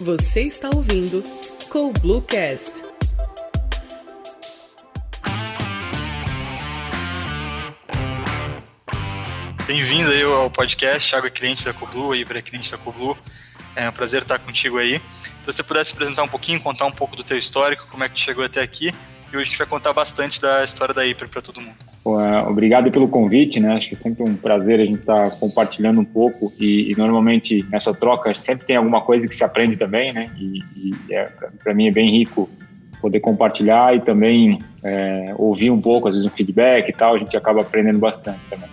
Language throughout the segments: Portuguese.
Você está ouvindo com Bluecast. Bem-vindo aí ao podcast, Thiago é cliente da Coblu, aí para cliente da Coblu. É um prazer estar contigo aí. Então, se você pudesse apresentar um pouquinho, contar um pouco do teu histórico, como é que tu chegou até aqui, e hoje a gente vai contar bastante da história da Hyper para todo mundo. É, obrigado pelo convite, né? Acho que é sempre um prazer a gente estar tá compartilhando um pouco e, e, normalmente nessa troca sempre tem alguma coisa que se aprende também, né? E, e é, para mim é bem rico poder compartilhar e também é, ouvir um pouco, às vezes um feedback e tal, a gente acaba aprendendo bastante também.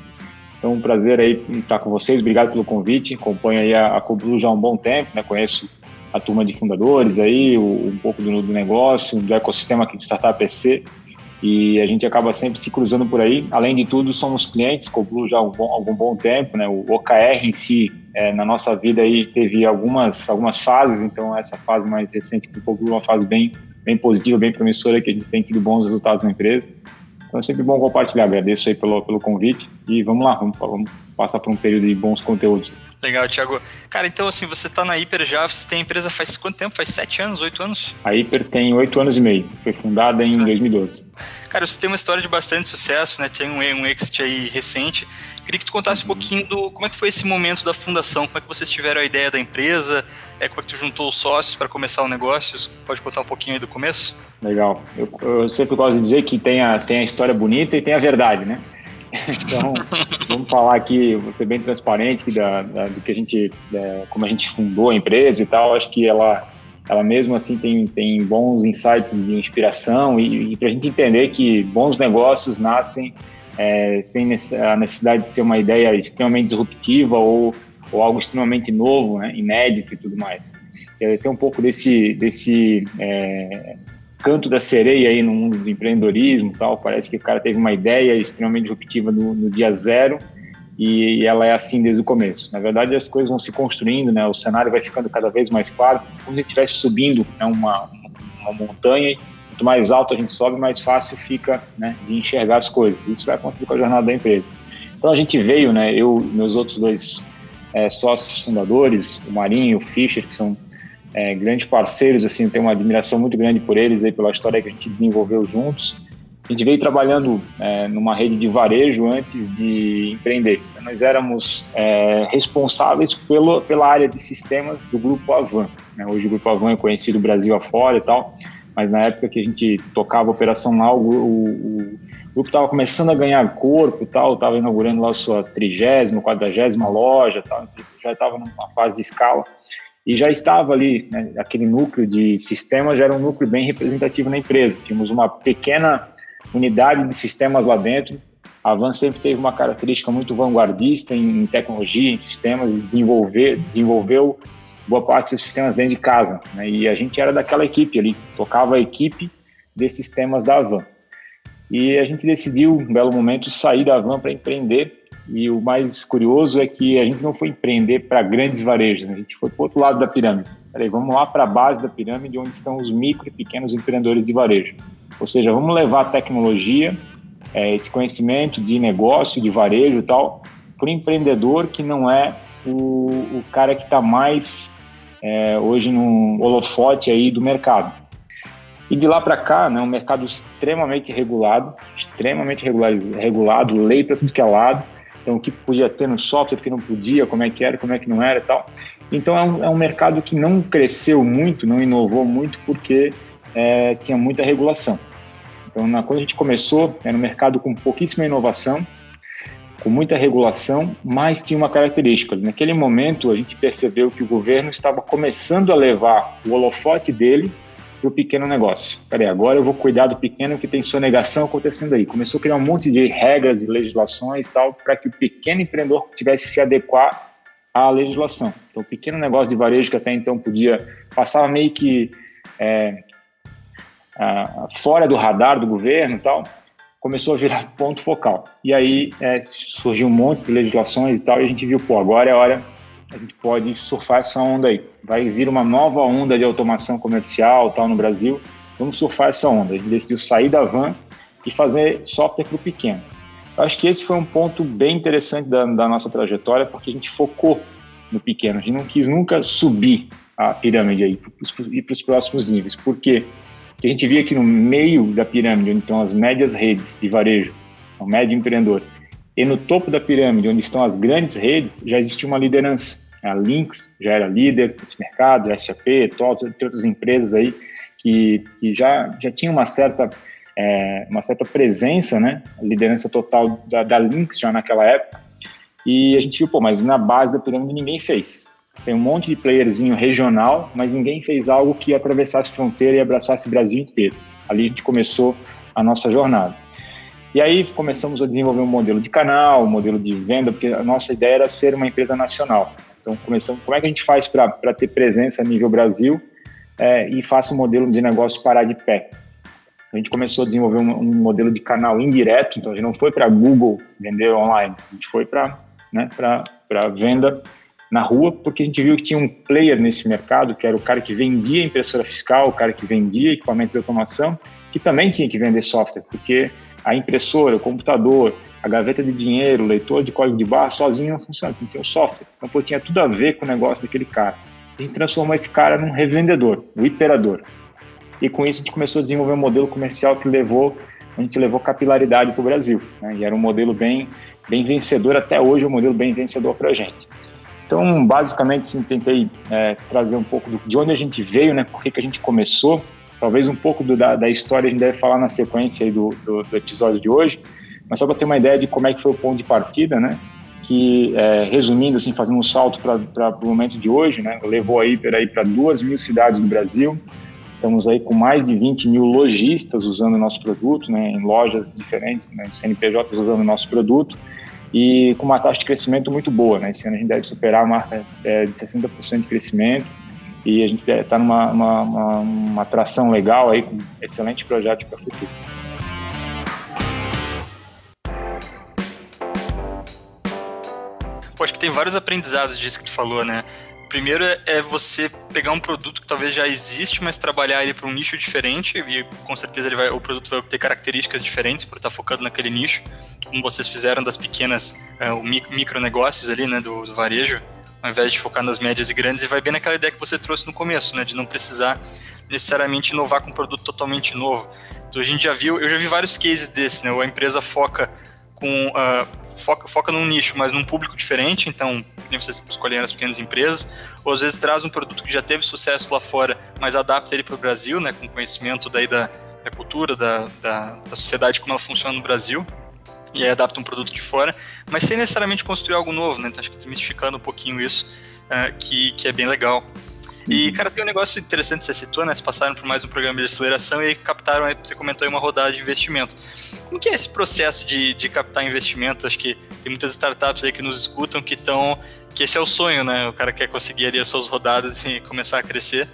Então, um prazer aí estar com vocês, obrigado pelo convite, acompanho aí a, a já há um bom tempo, né? Conheço a turma de fundadores aí, um pouco do, do negócio, do ecossistema aqui de Startup PC e a gente acaba sempre se cruzando por aí. Além de tudo, somos clientes Coblu já há algum, algum bom tempo, né? O OKR em si, é, na nossa vida aí, teve algumas, algumas fases, então essa fase mais recente do Coblu é uma fase bem, bem positiva, bem promissora, que a gente tem tido bons resultados na empresa. Então é sempre bom compartilhar, agradeço aí pelo, pelo convite e vamos lá, vamos, vamos passar por um período de bons conteúdos. Legal, Thiago. Cara, então assim, você está na Hiper já, você tem a empresa faz quanto tempo? Faz sete anos, oito anos? A Hiper tem oito anos e meio, foi fundada em 2012. Cara, você tem uma história de bastante sucesso, né? Tem um, um exit aí recente. Queria que tu contasse um pouquinho do como é que foi esse momento da fundação, como é que vocês tiveram a ideia da empresa, é, como é que tu juntou os sócios para começar o negócio. Pode contar um pouquinho aí do começo? Legal. Eu, eu sempre gosto de dizer que tem a, tem a história bonita e tem a verdade, né? Então, vamos falar aqui, vou ser bem transparente que da, da, do que a gente, da, como a gente fundou a empresa e tal. Acho que ela, ela mesmo assim tem, tem bons insights de inspiração e, e para a gente entender que bons negócios nascem é, sem a necessidade de ser uma ideia extremamente disruptiva ou, ou algo extremamente novo, né, inédito e tudo mais. Tem um pouco desse, desse é, canto da sereia aí no mundo do empreendedorismo tal. Parece que o cara teve uma ideia extremamente disruptiva no, no dia zero e, e, ela é assim desde o começo. Na verdade, as coisas vão se construindo, né? O cenário vai ficando cada vez mais claro. Como se estivesse subindo né, uma, uma montanha, quanto mais alto a gente sobe, mais fácil fica né, de enxergar as coisas. Isso vai acontecer com a jornada da empresa. Então a gente veio, né? Eu, meus outros dois é, sócios fundadores, o Marinho e o Fischer, que são é, grandes parceiros, assim, tenho uma admiração muito grande por eles aí, pela história que a gente desenvolveu juntos. A gente veio trabalhando é, numa rede de varejo antes de empreender. Nós éramos é, responsáveis pelo, pela área de sistemas do Grupo Avan. Né? Hoje o Grupo Avan é conhecido Brasil afora e tal, mas na época que a gente tocava a operação lá, o, o, o grupo estava começando a ganhar corpo tal, estava inaugurando lá a sua trigésima, quadragésima loja, tal, já estava numa fase de escala e já estava ali, né, aquele núcleo de sistemas já era um núcleo bem representativo na empresa. Tínhamos uma pequena unidade de sistemas lá dentro. A Van sempre teve uma característica muito vanguardista em, em tecnologia, em sistemas, e desenvolver, desenvolveu boa parte dos sistemas dentro de casa. Né, e a gente era daquela equipe ali, tocava a equipe de sistemas da Van. E a gente decidiu, um belo momento, sair da Van para empreender e o mais curioso é que a gente não foi empreender para grandes varejos, né? a gente foi para o outro lado da pirâmide. Peraí, vamos lá para a base da pirâmide, onde estão os micro e pequenos empreendedores de varejo. Ou seja, vamos levar a tecnologia, é, esse conhecimento de negócio, de varejo e tal, para o empreendedor que não é o, o cara que está mais é, hoje no holofote aí do mercado. E de lá para cá, né, um mercado extremamente regulado, extremamente regulado, lei para tudo que é lado, então, o que podia ter no software, o que não podia, como é que era, como é que não era e tal. Então, é um, é um mercado que não cresceu muito, não inovou muito, porque é, tinha muita regulação. Então, na, quando a gente começou, era um mercado com pouquíssima inovação, com muita regulação, mas tinha uma característica. Naquele momento, a gente percebeu que o governo estava começando a levar o holofote dele para o pequeno negócio. Peraí, agora eu vou cuidar do pequeno que tem sonegação acontecendo aí. Começou a criar um monte de regras e legislações tal para que o pequeno empreendedor tivesse se adequar à legislação. Então, o pequeno negócio de varejo que até então podia passava meio que é, a, fora do radar do governo tal, começou a virar ponto focal. E aí é, surgiu um monte de legislações e tal, e a gente viu, pô, agora é hora a gente pode surfar essa onda aí. Vai vir uma nova onda de automação comercial tal no Brasil. Vamos surfar essa onda. A gente decidiu sair da van e fazer software para o pequeno. Eu acho que esse foi um ponto bem interessante da, da, nossa trajetória, porque a gente focou no pequeno. A gente não quis nunca subir a pirâmide aí e para os próximos níveis. Por quê? Porque a gente via que no meio da pirâmide, estão as médias redes de varejo, o médio empreendedor, e no topo da pirâmide, onde estão as grandes redes, já existia uma liderança. A Lynx já era líder nesse mercado, a SAP, todas outras empresas aí que, que já, já tinham uma certa, é, uma certa presença, né? A liderança total da, da Lynx já naquela época. E a gente viu, pô, mas na base da pirâmide ninguém fez. Tem um monte de playerzinho regional, mas ninguém fez algo que atravessasse fronteira e abraçasse o Brasil inteiro. Ali a gente começou a nossa jornada. E aí começamos a desenvolver um modelo de canal, um modelo de venda, porque a nossa ideia era ser uma empresa nacional. Então começamos, como é que a gente faz para ter presença a nível Brasil é, e faça um modelo de negócio parar de pé? A gente começou a desenvolver um, um modelo de canal indireto, então a gente não foi para Google vender online, a gente foi para né, para venda na rua, porque a gente viu que tinha um player nesse mercado, que era o cara que vendia impressora fiscal, o cara que vendia equipamentos de automação, que também tinha que vender software, porque a impressora, o computador, a gaveta de dinheiro, o leitor de código de barra sozinho não funciona, tem que ter o software. Então, pô, tinha tudo a ver com o negócio daquele cara. A gente transformou esse cara num revendedor, um hiperador. E com isso a gente começou a desenvolver um modelo comercial que levou, a gente levou capilaridade para o Brasil. Né? E era um modelo bem, bem vencedor, até hoje é um modelo bem vencedor para a gente. Então, basicamente, sim, tentei é, trazer um pouco do, de onde a gente veio, né? Por que, que a gente começou Talvez um pouco do, da, da, história a gente deve falar na sequência do, do, do, episódio de hoje, mas só para ter uma ideia de como é que foi o ponto de partida, né? Que, é, resumindo, assim, fazendo um salto para o momento de hoje, né? Levou aí para duas mil cidades do Brasil, estamos aí com mais de 20 mil lojistas usando o nosso produto, né? Em lojas diferentes, né? CNPJs usando o nosso produto, e com uma taxa de crescimento muito boa, né? Esse ano a gente deve superar a marca é, de 60% de crescimento, e a gente está numa uma, uma, uma atração legal aí, com excelente projeto para o futuro. Pô, acho que tem vários aprendizados disso que tu falou, né? Primeiro é você pegar um produto que talvez já existe, mas trabalhar ele para um nicho diferente e com certeza ele vai, o produto vai obter características diferentes por estar focado naquele nicho, como vocês fizeram das pequenas uh, micro negócios ali, né, do, do varejo ao invés de focar nas médias e grandes, e vai bem naquela ideia que você trouxe no começo, né, de não precisar necessariamente inovar com um produto totalmente novo. Então a gente já viu, eu já vi vários cases desse, né, a empresa foca com uh, foca, foca num nicho, mas num público diferente, então nem vocês escolheram as pequenas empresas, ou às vezes traz um produto que já teve sucesso lá fora, mas adapta ele para o Brasil, né, com conhecimento daí da, da cultura, da, da, da sociedade como ela funciona no Brasil e aí adapta um produto de fora, mas sem necessariamente construir algo novo, né? Então acho que desmistificando um pouquinho isso, uh, que, que é bem legal. E, uhum. cara, tem um negócio interessante que você citou, né? Vocês passaram por mais um programa de aceleração e captaram, você comentou aí, uma rodada de investimento. Como que é esse processo de, de captar investimento? Acho que tem muitas startups aí que nos escutam que estão... Que esse é o sonho, né? O cara quer conseguir ali as suas rodadas e começar a crescer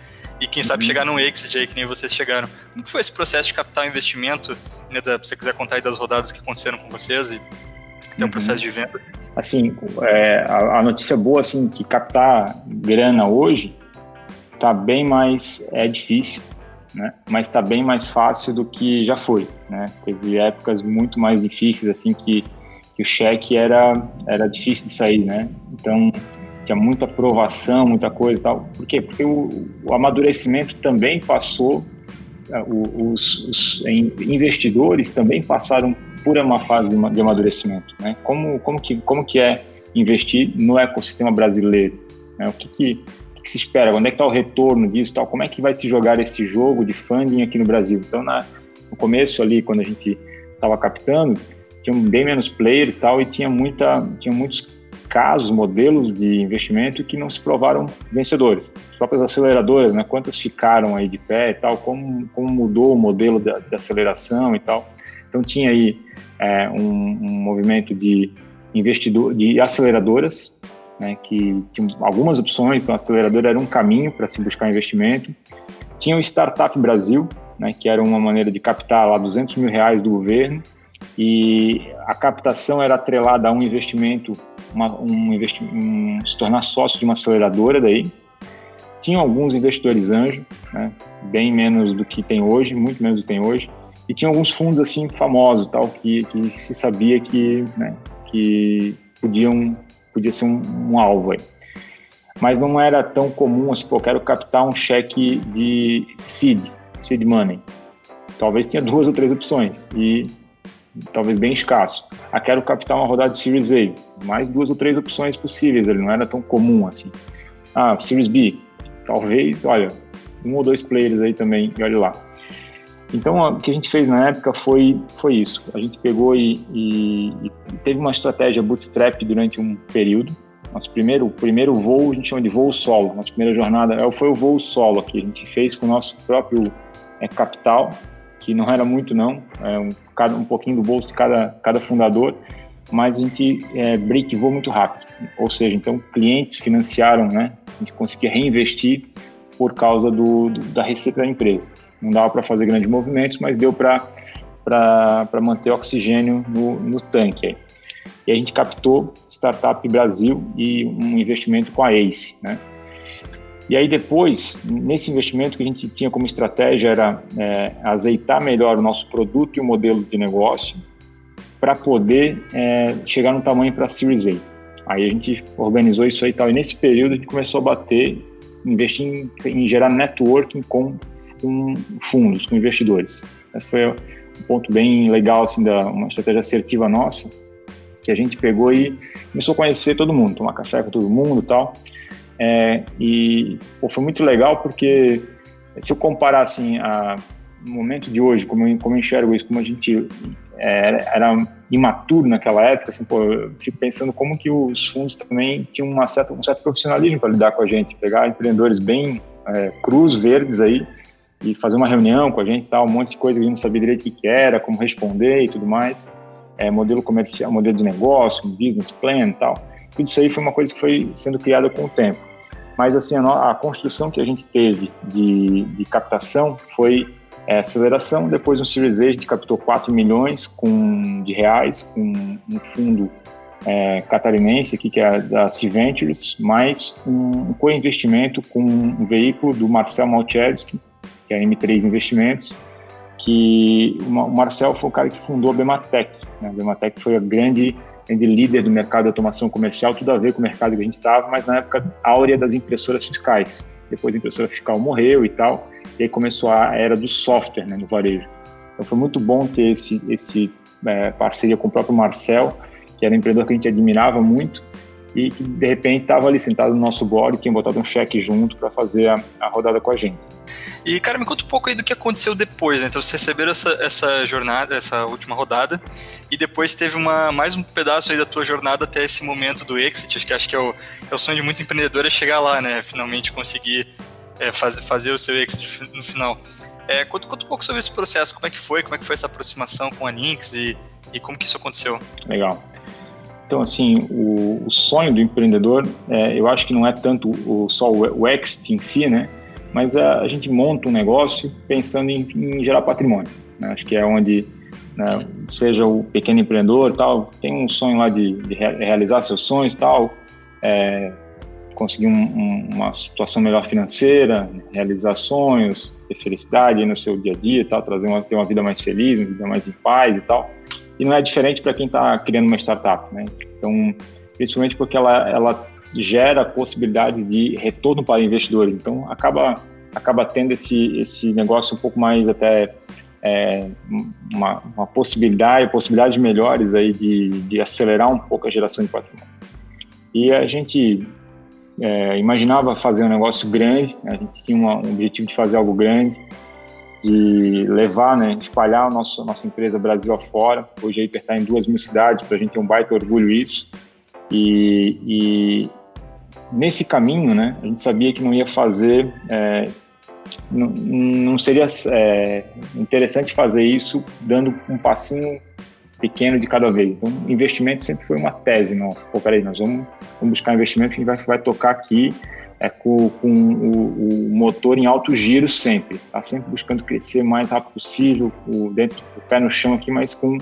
e quem sabe uhum. chegar num exit aí que nem vocês chegaram. Como foi esse processo de captar o investimento, né, da, se você quiser contar aí das rodadas que aconteceram com vocês e até o uhum. processo de venda? Assim, é, a, a, notícia boa, assim, que captar grana hoje tá bem mais, é difícil, né, mas está bem mais fácil do que já foi, né, teve épocas muito mais difíceis, assim, que, que o cheque era, era difícil de sair, né, então tinha muita aprovação, muita coisa e tal. Por quê? Porque o, o amadurecimento também passou, é, os, os, investidores também passaram por uma fase de amadurecimento. Né? Como, como, que, como que é investir no ecossistema brasileiro? Né? O que, que, que, se espera? Onde é que está o retorno disso? Tal? Como é que vai se jogar esse jogo de funding aqui no Brasil? Então, na, no começo ali, quando a gente estava captando, tinha bem menos players tal, e tinha, muita, tinha muitos casos, modelos de investimento que não se provaram vencedores. As próprias aceleradoras, né, quantas ficaram aí de pé e tal, como, como mudou o modelo de, de aceleração e tal. Então tinha aí é, um, um, movimento de investidor, de aceleradoras, né, que tinham algumas opções, então a aceleradora era um caminho para se buscar investimento. Tinha o Startup Brasil, né, que era uma maneira de captar lá 200 mil reais do governo, e a captação era atrelada a um investimento uma, um, um, se tornar sócio de uma aceleradora daí. Tinham alguns investidores anjo, né, bem menos do que tem hoje, muito menos do que tem hoje. E tinha alguns fundos assim famosos, tal, que, que se sabia que, né, que podiam podia ser um, um alvo aí. mas não era tão comum assim, pô, quero captar um cheque de seed, seed money. Talvez tinha duas ou três opções e talvez bem escasso. Ah, quero captar uma rodada de Series A, mais duas ou três opções possíveis, ele não era tão comum assim. Ah, Series B, talvez, olha, um ou dois players aí também, e olha lá. Então, o que a gente fez na época foi, foi isso. A gente pegou e, e, e teve uma estratégia bootstrap durante um período. Nosso primeiro, primeiro voo, a gente chama de voo solo. Nossa primeira jornada é, foi o voo solo que a gente fez com o nosso próprio é, capital, que não era muito não, é um, cada, um pouquinho do bolso de cada, cada fundador, mas a gente é, breakivou muito rápido. Ou seja, então clientes financiaram, né? A gente conseguia reinvestir por causa do, do da receita da empresa. Não dava para fazer grandes movimentos, mas deu para manter oxigênio no, no tanque. Aí. E a gente captou Startup Brasil e um investimento com a ACE. Né? E aí depois, nesse investimento que a gente tinha como estratégia era é, azeitar melhor o nosso produto e o modelo de negócio para poder é, chegar no tamanho para a Series A. Aí a gente organizou isso aí e tal. E nesse período a gente começou a bater, investir em, em gerar networking com com fundos, com investidores. Esse foi um ponto bem legal, assim, da uma estratégia assertiva nossa, que a gente pegou e começou a conhecer todo mundo, tomar café com todo mundo e tal. É, e pô, foi muito legal porque se eu comparar assim a no momento de hoje, como eu, como eu enxergo isso, como a gente é, era imaturo naquela época, assim, pô, eu fico pensando como que os fundos também tinham uma certa, um certo profissionalismo para lidar com a gente, pegar empreendedores bem é, cruz verdes aí e fazer uma reunião com a gente, tal, um monte de coisa que a gente não sabia direito o que era, como responder e tudo mais, é, modelo comercial, modelo de negócio, business plan e tal. Tudo isso aí foi uma coisa que foi sendo criada com o tempo. Mas assim, a, a construção que a gente teve de, de captação foi é, aceleração. Depois no Series A gente captou 4 milhões com, de reais com um fundo é, catarinense aqui, que é da C Ventures, mais um, um co-investimento com um veículo do Marcel Malchevski, que é a M3 Investimentos, que o Marcel foi o cara que fundou a Bematec. Né? A Bematec foi a grande, grande líder do mercado de automação comercial, tudo a ver com o mercado que a gente estava, mas na época áurea das impressoras fiscais. Depois a impressora fiscal morreu e tal, e aí começou a era do software né, no varejo. Então foi muito bom ter esse, esse é, parceria com o próprio Marcel, que era um empreendedor que a gente admirava muito, e que de repente estava ali sentado no nosso board, tinha botado um cheque junto para fazer a, a rodada com a gente. E, cara, me conta um pouco aí do que aconteceu depois, né? Então, vocês receberam essa, essa jornada, essa última rodada, e depois teve uma, mais um pedaço aí da tua jornada até esse momento do exit, acho que, acho que é, o, é o sonho de muito empreendedor é chegar lá, né? Finalmente conseguir é, faz, fazer o seu exit no final. É, conta, conta um pouco sobre esse processo, como é que foi, como é que foi essa aproximação com a Nix e, e como que isso aconteceu. Legal. Então, assim, o, o sonho do empreendedor, é, eu acho que não é tanto o, só o, o exit em si, né? mas a, a gente monta um negócio pensando em, em gerar patrimônio. Né? Acho que é onde, né, seja o pequeno empreendedor tal, tem um sonho lá de, de realizar seus sonhos tal, é, conseguir um, um, uma situação melhor financeira, realizar sonhos, ter felicidade no seu dia a dia, tal, trazer uma, ter uma vida mais feliz, uma vida mais em paz e tal. E não é diferente para quem está criando uma startup, né? Então, principalmente porque ela, ela gera possibilidades de retorno para investidores. Então, acaba, acaba tendo esse, esse negócio um pouco mais até é, uma, uma, possibilidade, possibilidades melhores aí de, de acelerar um pouco a geração de patrimônio. E a gente é, imaginava fazer um negócio grande, a gente tinha uma, um objetivo de fazer algo grande, de levar, né, espalhar a nossa, nossa empresa Brasil afora. Hoje a Hiper está em duas mil cidades, para a gente ter um baita orgulho isso. E, e, nesse caminho, né, a gente sabia que não ia fazer, é, não, não, seria é, interessante fazer isso dando um passinho pequeno de cada vez. Então, investimento sempre foi uma tese nossa. Pô, peraí, nós vamos, vamos buscar investimento que vai, vai tocar aqui é, com, com o, o, motor em alto giro sempre. Tá sempre buscando crescer o mais rápido possível, o, dentro, o pé no chão aqui, mas com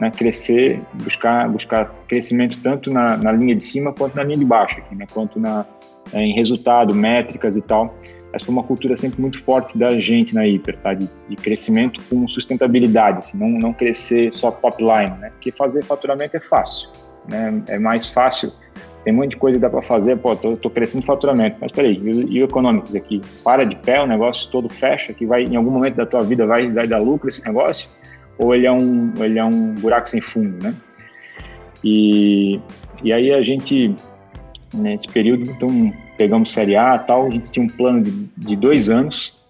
né, crescer, buscar, buscar crescimento tanto na, na, linha de cima quanto na linha de baixo, aqui, né, quanto na, é, em resultado, métricas e tal. Essa foi uma cultura sempre muito forte da gente na Hiper, tá? de, de crescimento com sustentabilidade, assim, não, não crescer só top line, né? porque fazer faturamento é fácil. Né? É mais fácil tem um monte de coisa que dá para fazer, pô, tô, tô crescendo faturamento, mas peraí, e, e o economics aqui? Para de pé, o negócio todo fecha, que vai, em algum momento da tua vida vai, vai dar lucro esse negócio? Ou ele é um, ele é um buraco sem fundo, né? E, e aí a gente, nesse período, então, pegamos Série A tal, a gente tinha um plano de, de dois anos,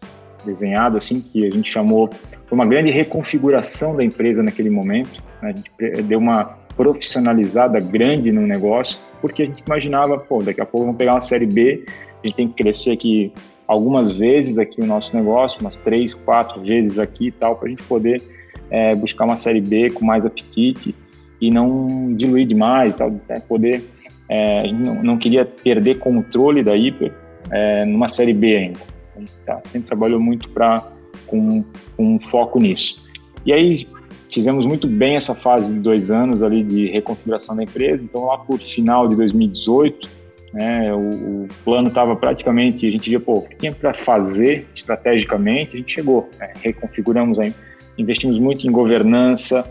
desenhado assim, que a gente chamou, foi uma grande reconfiguração da empresa naquele momento, né? a gente deu uma profissionalizada grande no negócio, porque a gente imaginava, pô, daqui a pouco vamos pegar uma série B, a gente tem que crescer aqui algumas vezes aqui o nosso negócio, umas três, quatro vezes aqui e tal, para a gente poder é, buscar uma série B com mais apetite e não diluir demais, tal, né, poder, é, não, não, queria perder controle da Hiper é, numa série B ainda. A gente tá, sempre trabalhou muito para com, com um foco nisso. E aí Fizemos muito bem essa fase de dois anos ali de reconfiguração da empresa. Então, lá por final de 2018, né, o, o plano estava praticamente, a gente via, pô, o que tinha para fazer estrategicamente, a gente chegou, né, reconfiguramos, aí, investimos muito em governança,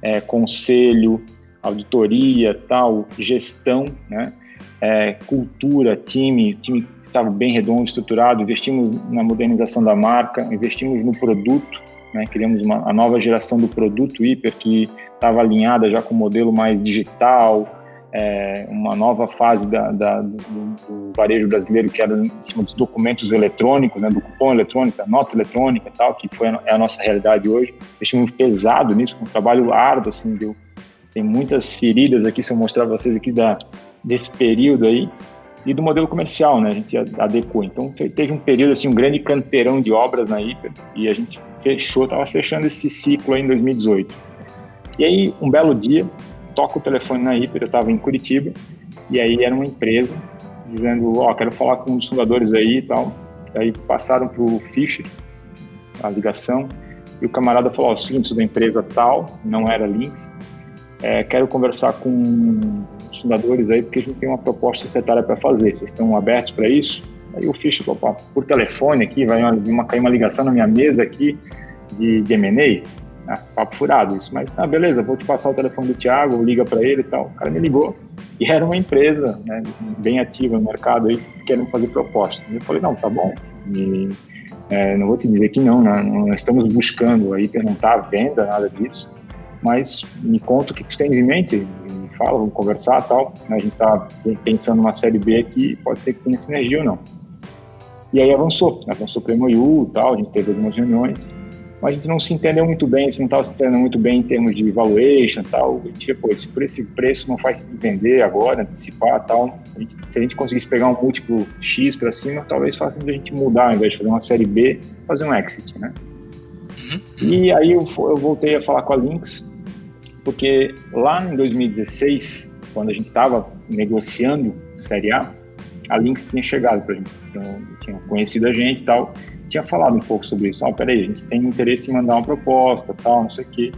é, conselho, auditoria, tal, gestão, né, é, cultura, time, time estava bem redondo, estruturado, investimos na modernização da marca, investimos no produto, né? Criamos uma, a nova geração do produto hiper que estava alinhada já com o modelo mais digital, é, uma nova fase da, da, do, do, varejo brasileiro que era em cima dos documentos eletrônicos, né, do cupom eletrônico, da nota eletrônica e tal, que foi a, é a nossa realidade hoje. Investimos pesado nisso, um trabalho árduo, assim, deu, tem muitas feridas aqui, se eu mostrar para vocês aqui da, desse período aí, e do modelo comercial, né? A gente adequou. Então teve um período assim, um grande canteirão de obras na Hiper e a gente fechou, estava fechando esse ciclo aí em 2018. E aí um belo dia toca o telefone na Hiper, eu estava em Curitiba e aí era uma empresa dizendo, ó, oh, quero falar com um dos fundadores aí e tal. Aí passaram para o Fischer a ligação e o camarada falou, ó, oh, seguinte, sou da empresa tal, não era Links, é, quero conversar com os fundadores aí, porque a gente tem uma proposta societária para fazer. Vocês estão abertos para isso? Aí Fischer falou, por telefone aqui, vai uma, uma, cair uma ligação na minha mesa aqui de, de M&A. Ah, papo furado isso, mas tá, beleza, vou te passar o telefone do Thiago, liga para ele e tal. O cara me ligou e era uma empresa né, bem ativa no mercado aí, querendo fazer proposta. Eu falei, não, tá bom, e, é, não vou te dizer que não, né, nós estamos buscando aí, não está à venda, nada disso, mas me conta o que tu tens em mente, me fala, vamos conversar tal. A gente está pensando numa série B aqui, pode ser que tenha sinergia ou não. E aí avançou, avançou para o MOU tal, a gente teve algumas reuniões, mas a gente não se entendeu muito bem, se não estava se entendendo muito bem em termos de valuation tal. A gente, pô, se por esse preço não faz vender agora, antecipar tal, a gente, se a gente conseguisse pegar um múltiplo X para cima, talvez faça a gente mudar, ao invés de fazer uma série B, fazer um exit, né? Uhum. E aí eu, eu voltei a falar com a Lynx, porque lá em 2016, quando a gente estava negociando Série A, a Lynx tinha chegado para a gente, então, tinha conhecido a gente e tal, tinha falado um pouco sobre isso. Ah, peraí, a gente tem interesse em mandar uma proposta, tal, não sei o quê.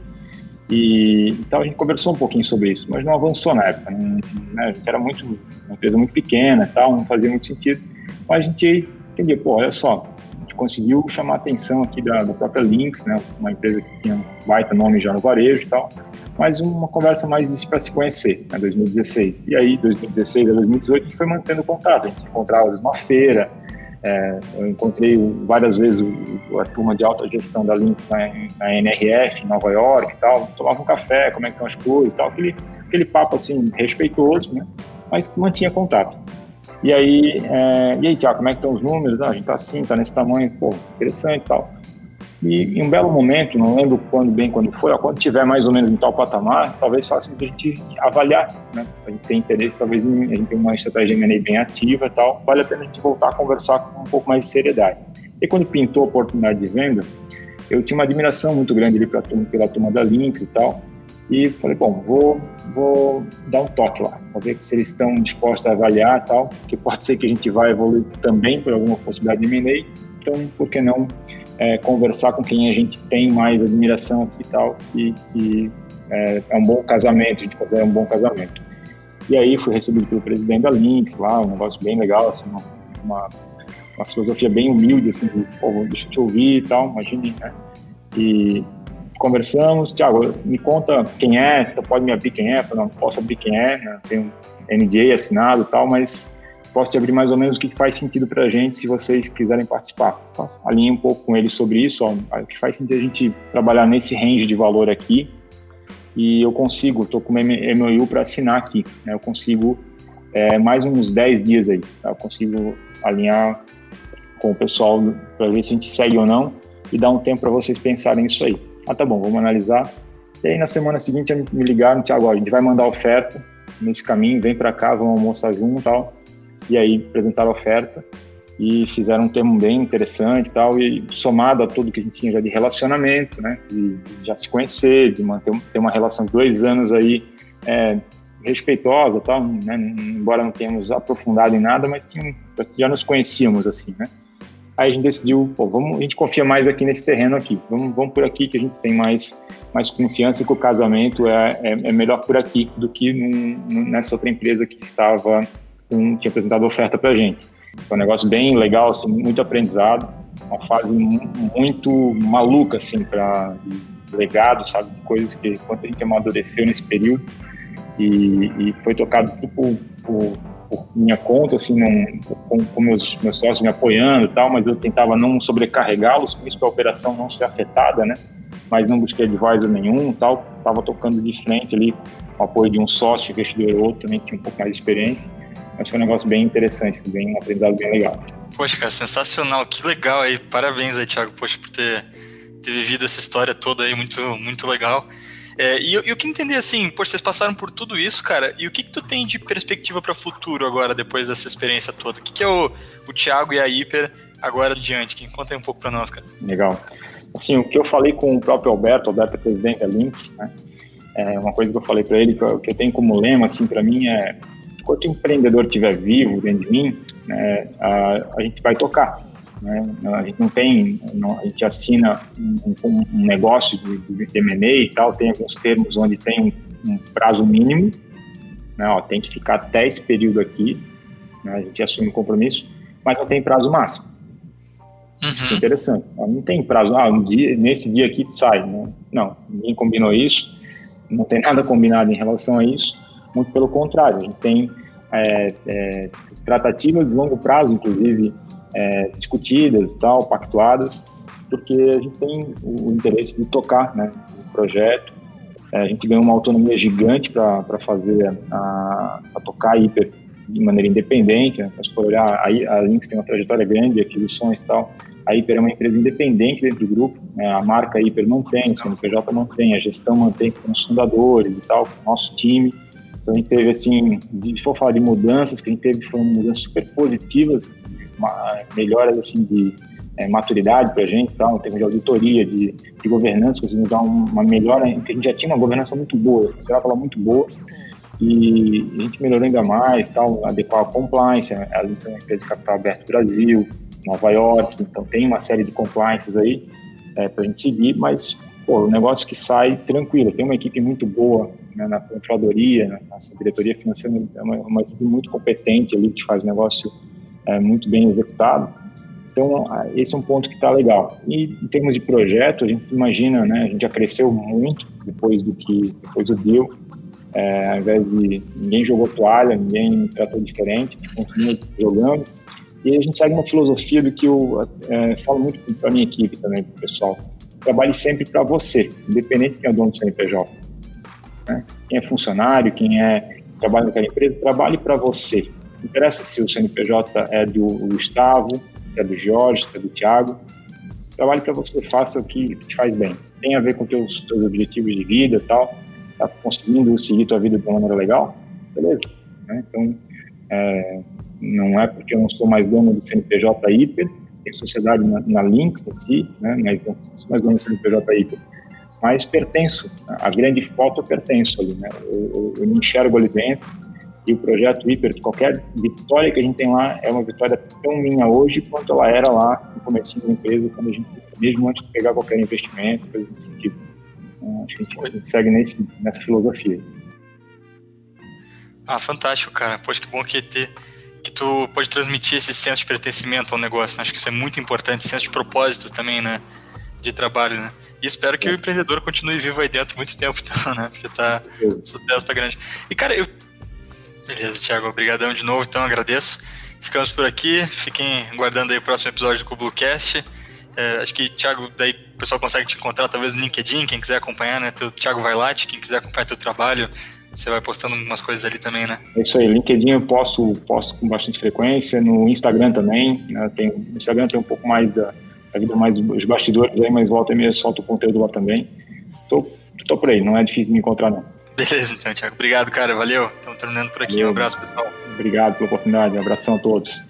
E então a gente conversou um pouquinho sobre isso, mas não avançou na época. Não, né, a gente era muito, uma empresa muito pequena, tal, não fazia muito sentido. Mas a gente entendia, pô, olha só, a gente conseguiu chamar a atenção aqui da, da própria Lynx, né, uma empresa que tinha um baita nome já no varejo e tal mas uma conversa mais para se conhecer, né, 2016. E aí, 2016 a 2018, a gente foi mantendo contato, a gente se encontrava numa feira, é, eu encontrei várias vezes o, a turma de alta gestão da Lynx na, na, NRF, em Nova York e tal, tomava um café, como é que estão as coisas e tal, aquele, aquele papo assim, respeitoso, né, mas mantinha contato. E aí, é, e aí, Tiago, como é que estão os números? Ah, a gente está assim, está nesse tamanho, pô, interessante e tal. E em um belo momento, não lembro quando bem quando foi, ó, quando tiver mais ou menos em tal patamar, talvez faça a gente avaliar, né? A gente tem interesse, talvez em, a gente tem uma estratégia M&A bem ativa e tal, vale a pena a gente voltar a conversar com um pouco mais de seriedade. E quando pintou a oportunidade de venda, eu tinha uma admiração muito grande ali turma, pela turma da Lynx e tal, e falei, bom, vou, vou dar um toque lá, vou ver se eles estão dispostos a avaliar e tal, que pode ser que a gente vai evoluir também por alguma possibilidade de M&A, então por que não é, conversar com quem a gente tem mais admiração aqui e tal, e que é, é, um bom casamento, a gente considera um bom casamento. E aí fui recebido pelo presidente da Lynx lá, um negócio bem legal, assim, uma, uma, filosofia bem humilde, assim, de, pô, deixa eu te ouvir e tal, imagine, né? E, conversamos, Tiago, me conta quem é, tu pode me abrir quem é, eu não posso abrir quem é, né? tem um NDA assinado e tal, mas posso te abrir mais ou menos o que faz sentido para a gente se vocês quiserem participar. Tá? Alinhe um pouco com ele sobre isso, ó, o que faz sentido a gente trabalhar nesse range de valor aqui e eu consigo, estou com o MOU para assinar aqui, né? eu consigo é, mais uns 10 dias aí, tá? eu consigo alinhar com o pessoal para ver se a gente segue ou não e dar um tempo para vocês pensarem nisso aí. Ah, tá bom, vamos analisar. E aí na semana seguinte me ligaram, Tiago, a gente vai mandar oferta nesse caminho, vem para cá, vamos almoçar junto e tal. E aí apresentaram a oferta e fizeram um termo bem interessante e tal, e somado a tudo que a gente tinha já de relacionamento, né, de, de já se conhecer, de manter ter uma relação de dois anos aí é, respeitosa tal, né, embora não tenhamos aprofundado em nada, mas tinha, já nos conhecíamos assim, né. Aí a gente decidiu, pô, vamos, a gente confia mais aqui nesse terreno aqui, vamos, vamos por aqui que a gente tem mais, mais confiança e que o casamento é, é, é melhor por aqui do que num, nessa outra empresa que estava, um, tinha apresentado oferta para a gente. Foi um negócio bem legal, assim, muito aprendizado, uma fase muito maluca, assim, para legado, sabe, coisas que quanto a gente amadureceu nesse período e, e foi tocado por, por por minha conta, assim, não, com, com, meus, meus sócios me apoiando e tal, mas eu tentava não sobrecarregá-los, com isso para a operação não ser afetada, né? Mas não busquei advisor nenhum tal, estava tocando de frente ali, com o apoio de um sócio, investidor outro, também tinha um pouco mais de experiência, mas foi um negócio bem interessante, bem, um aprendizado bem legal. Poxa, cara, sensacional, que legal aí, parabéns aí, Thiago, poxa, por ter, ter vivido essa história toda aí, muito, muito legal. É, e eu, eu queria entender assim, por vocês passaram por tudo isso, cara, e o que, que tu tem de perspectiva para o futuro agora, depois dessa experiência toda? O que, que é o, o Thiago e a Hiper agora adiante? Que conta aí um pouco para nós, cara. Legal. Assim, o que eu falei com o próprio Alberto, Alberto é presidente da Lynx, né? É uma coisa que eu falei para ele, que eu, que eu tenho como lema, assim, para mim é enquanto o empreendedor estiver vivo dentro de mim, né, a, a gente vai tocar. Né? A gente não tem, não, a gente assina um, um, um negócio de, de M&A e tal, tem alguns termos onde tem um, um prazo mínimo, né? Ó, tem que ficar até esse período aqui, né? a gente assume o compromisso, mas não tem prazo máximo. Uhum. interessante. Não tem prazo, ah, um dia, nesse dia aqui sai. Né? Não, ninguém combinou isso, não tem nada combinado em relação a isso, muito pelo contrário, a gente tem é, é, tratativas de longo prazo, inclusive é, discutidas tal, pactuadas, porque a gente tem o interesse de tocar né, o projeto. É, a gente ganhou uma autonomia gigante para fazer, a, a tocar a Hiper de maneira independente. Né? Se for olhar, a, a Lynx tem uma trajetória grande de aquisições e tal. A Hiper é uma empresa independente dentro do grupo. Né? A marca Hiper não tem, o CNPJ não tem, a gestão mantém com os fundadores e tal, com o nosso time. Então a gente teve, assim, de, se for falar de mudanças, que a gente teve foram mudanças super positivas melhoras assim de é, maturidade para a gente, tal, em termos de auditoria, de, de governança, conseguimos dar uma melhora, porque a gente já tinha uma governança muito boa, será ela muito boa, e a gente melhorou ainda mais, tal, adequar a compliance, a gente tem uma empresa de capital aberto Brasil, Nova York, então tem uma série de compliances aí é, para a gente seguir, mas pô, negócio que sai tranquilo, tem uma equipe muito boa né, na controladoria, nossa diretoria financeira é uma, uma equipe muito competente ali que faz negócio é, muito bem executado. Então, esse é um ponto que está legal. E em termos de projeto, a gente imagina, né, a gente já cresceu muito depois do que depois do deal. É, ao invés de ninguém jogou toalha, ninguém tratou diferente, continua jogando. E a gente segue uma filosofia do que eu é, falo muito para a minha equipe também, para o pessoal. Trabalhe sempre para você, independente de quem é o dono do CNPJ. Né? Quem é funcionário, quem é trabalha naquela empresa, trabalhe para você. Não interessa se o CNPJ é do Gustavo, se é do Jorge, se é do Thiago. Trabalhe para você, faça o que te faz bem. Tem a ver com teus, teus objetivos de vida e tal. Tá conseguindo seguir tua vida de uma maneira legal? Beleza. Né? Então, é, não é porque eu não sou mais dono do CNPJ Hiper, sociedade na, na Lynx si, né? mas não dono do CNPJ Hiper. Mas pertenço, a grande foto eu pertenço ali, né? eu, eu, eu me enxergo ali dentro, e o projeto Hiper, qualquer vitória que a gente tem lá é uma vitória tão minha hoje quanto ela era lá no começo da empresa, quando a gente, mesmo antes de pegar qualquer investimento, coisa desse sentido. Então, acho que a gente, a gente segue nesse, nessa filosofia. Ah, fantástico, cara. Poxa, que bom que ter que tu pode transmitir esse senso de pertencimento ao negócio. Né? Acho que isso é muito importante, senso de propósito também, né? de trabalho, né? E espero que é. o empreendedor continue vivo aí dentro muito tempo, então, né? Porque tá, o sucesso tá grande. E, cara, eu... Beleza, Thiago, obrigadão de novo, então, agradeço. Ficamos por aqui, fiquem guardando aí o próximo episódio do Bluecast. É, acho que, Thiago, daí o pessoal consegue te encontrar talvez no LinkedIn, quem quiser acompanhar, né? Teu Thiago Vailate, quem quiser acompanhar teu trabalho, você vai postando umas coisas ali também, né? É isso aí, LinkedIn eu posto, posto com bastante frequência, no Instagram também, né? tem, no Instagram tem um pouco mais da, da vida mais dos bastidores aí, mas volta e meia solto o conteúdo lá também. Tô, tô por aí, não é difícil me encontrar não. Beleza, então, Thiago. Obrigado, cara. Valeu. Estamos terminando por aqui. Valeu. Um abraço, pessoal. Obrigado pela oportunidade. Um abração a todos.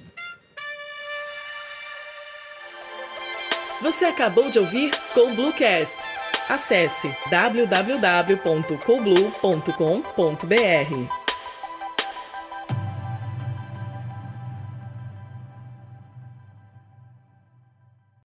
Você acabou de ouvir com Bluecast. Acesse www.coblue.com.br.